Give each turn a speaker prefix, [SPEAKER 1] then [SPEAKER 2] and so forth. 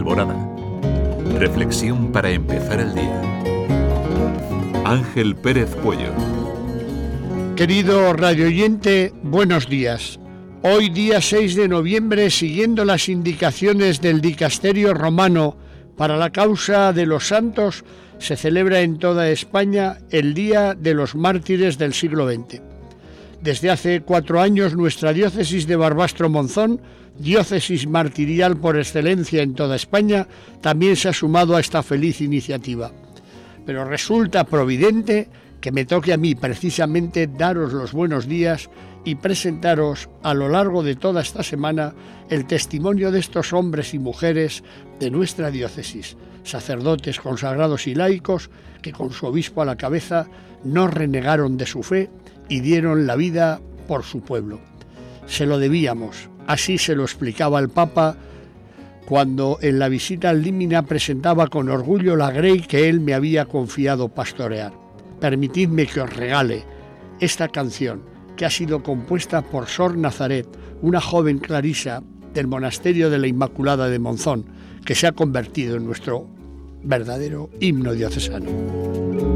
[SPEAKER 1] Alborada. Reflexión para empezar el día. Ángel Pérez Puello.
[SPEAKER 2] Querido radioyente, buenos días. Hoy día 6 de noviembre, siguiendo las indicaciones del dicasterio romano para la causa de los santos, se celebra en toda España el Día de los Mártires del siglo XX. Desde hace cuatro años nuestra diócesis de Barbastro Monzón, diócesis martirial por excelencia en toda España, también se ha sumado a esta feliz iniciativa. Pero resulta providente que me toque a mí precisamente daros los buenos días y presentaros a lo largo de toda esta semana el testimonio de estos hombres y mujeres de nuestra diócesis, sacerdotes consagrados y laicos que con su obispo a la cabeza no renegaron de su fe y dieron la vida por su pueblo. Se lo debíamos, así se lo explicaba el Papa cuando en la visita al Límina presentaba con orgullo la grey que él me había confiado pastorear. Permitidme que os regale esta canción que ha sido compuesta por Sor Nazaret, una joven clarisa del monasterio de la Inmaculada de Monzón, que se ha convertido en nuestro verdadero himno diocesano.